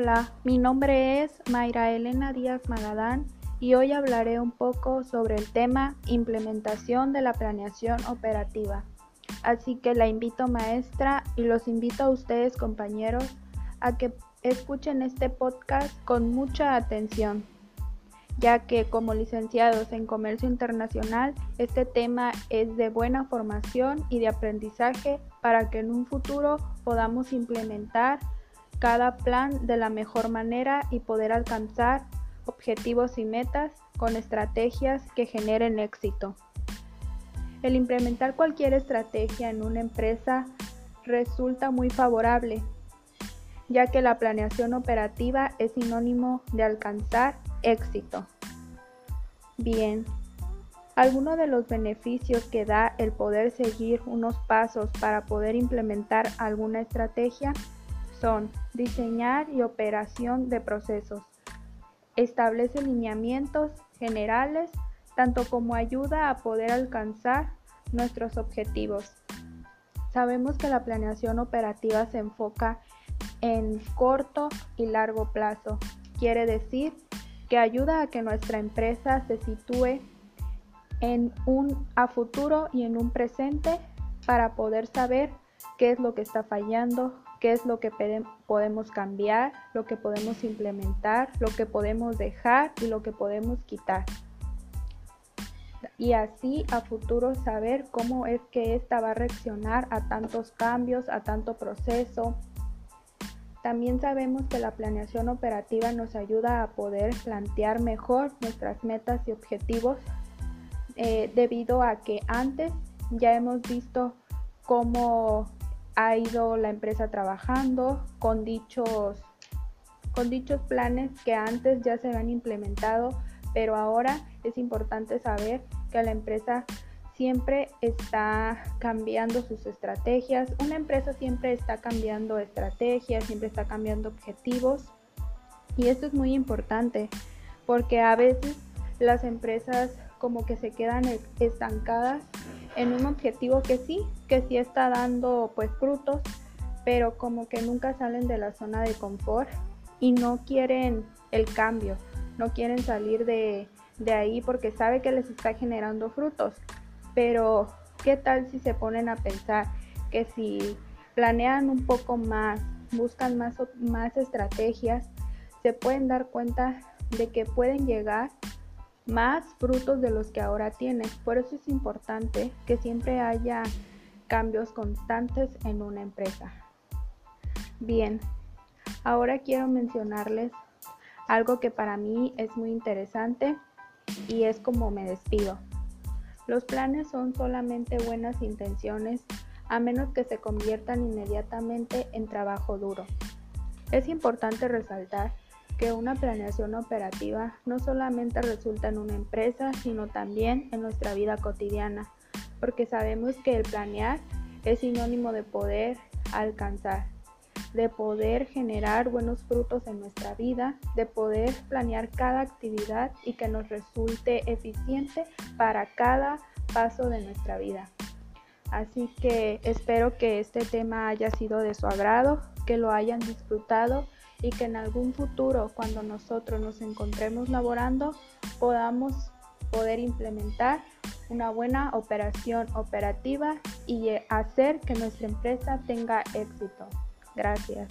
Hola, mi nombre es Mayra Elena Díaz Magadán y hoy hablaré un poco sobre el tema implementación de la planeación operativa. Así que la invito maestra y los invito a ustedes compañeros a que escuchen este podcast con mucha atención, ya que como licenciados en comercio internacional este tema es de buena formación y de aprendizaje para que en un futuro podamos implementar cada plan de la mejor manera y poder alcanzar objetivos y metas con estrategias que generen éxito. El implementar cualquier estrategia en una empresa resulta muy favorable, ya que la planeación operativa es sinónimo de alcanzar éxito. Bien, algunos de los beneficios que da el poder seguir unos pasos para poder implementar alguna estrategia son diseñar y operación de procesos. Establece lineamientos generales, tanto como ayuda a poder alcanzar nuestros objetivos. Sabemos que la planeación operativa se enfoca en corto y largo plazo. Quiere decir que ayuda a que nuestra empresa se sitúe en un a futuro y en un presente para poder saber qué es lo que está fallando, qué es lo que podemos cambiar, lo que podemos implementar, lo que podemos dejar y lo que podemos quitar. Y así a futuro saber cómo es que ésta va a reaccionar a tantos cambios, a tanto proceso. También sabemos que la planeación operativa nos ayuda a poder plantear mejor nuestras metas y objetivos eh, debido a que antes ya hemos visto cómo ha ido la empresa trabajando con dichos, con dichos planes que antes ya se habían implementado, pero ahora es importante saber que la empresa siempre está cambiando sus estrategias. Una empresa siempre está cambiando estrategias, siempre está cambiando objetivos. Y esto es muy importante porque a veces las empresas como que se quedan estancadas en un objetivo que sí, que sí está dando pues frutos, pero como que nunca salen de la zona de confort y no quieren el cambio, no quieren salir de, de ahí porque sabe que les está generando frutos. Pero, ¿qué tal si se ponen a pensar que si planean un poco más, buscan más, más estrategias, se pueden dar cuenta de que pueden llegar más frutos de los que ahora tiene. Por eso es importante que siempre haya cambios constantes en una empresa. Bien, ahora quiero mencionarles algo que para mí es muy interesante y es como me despido. Los planes son solamente buenas intenciones a menos que se conviertan inmediatamente en trabajo duro. Es importante resaltar que una planeación operativa no solamente resulta en una empresa, sino también en nuestra vida cotidiana, porque sabemos que el planear es sinónimo de poder alcanzar, de poder generar buenos frutos en nuestra vida, de poder planear cada actividad y que nos resulte eficiente para cada paso de nuestra vida. Así que espero que este tema haya sido de su agrado, que lo hayan disfrutado y que en algún futuro, cuando nosotros nos encontremos laborando, podamos poder implementar una buena operación operativa y hacer que nuestra empresa tenga éxito. Gracias.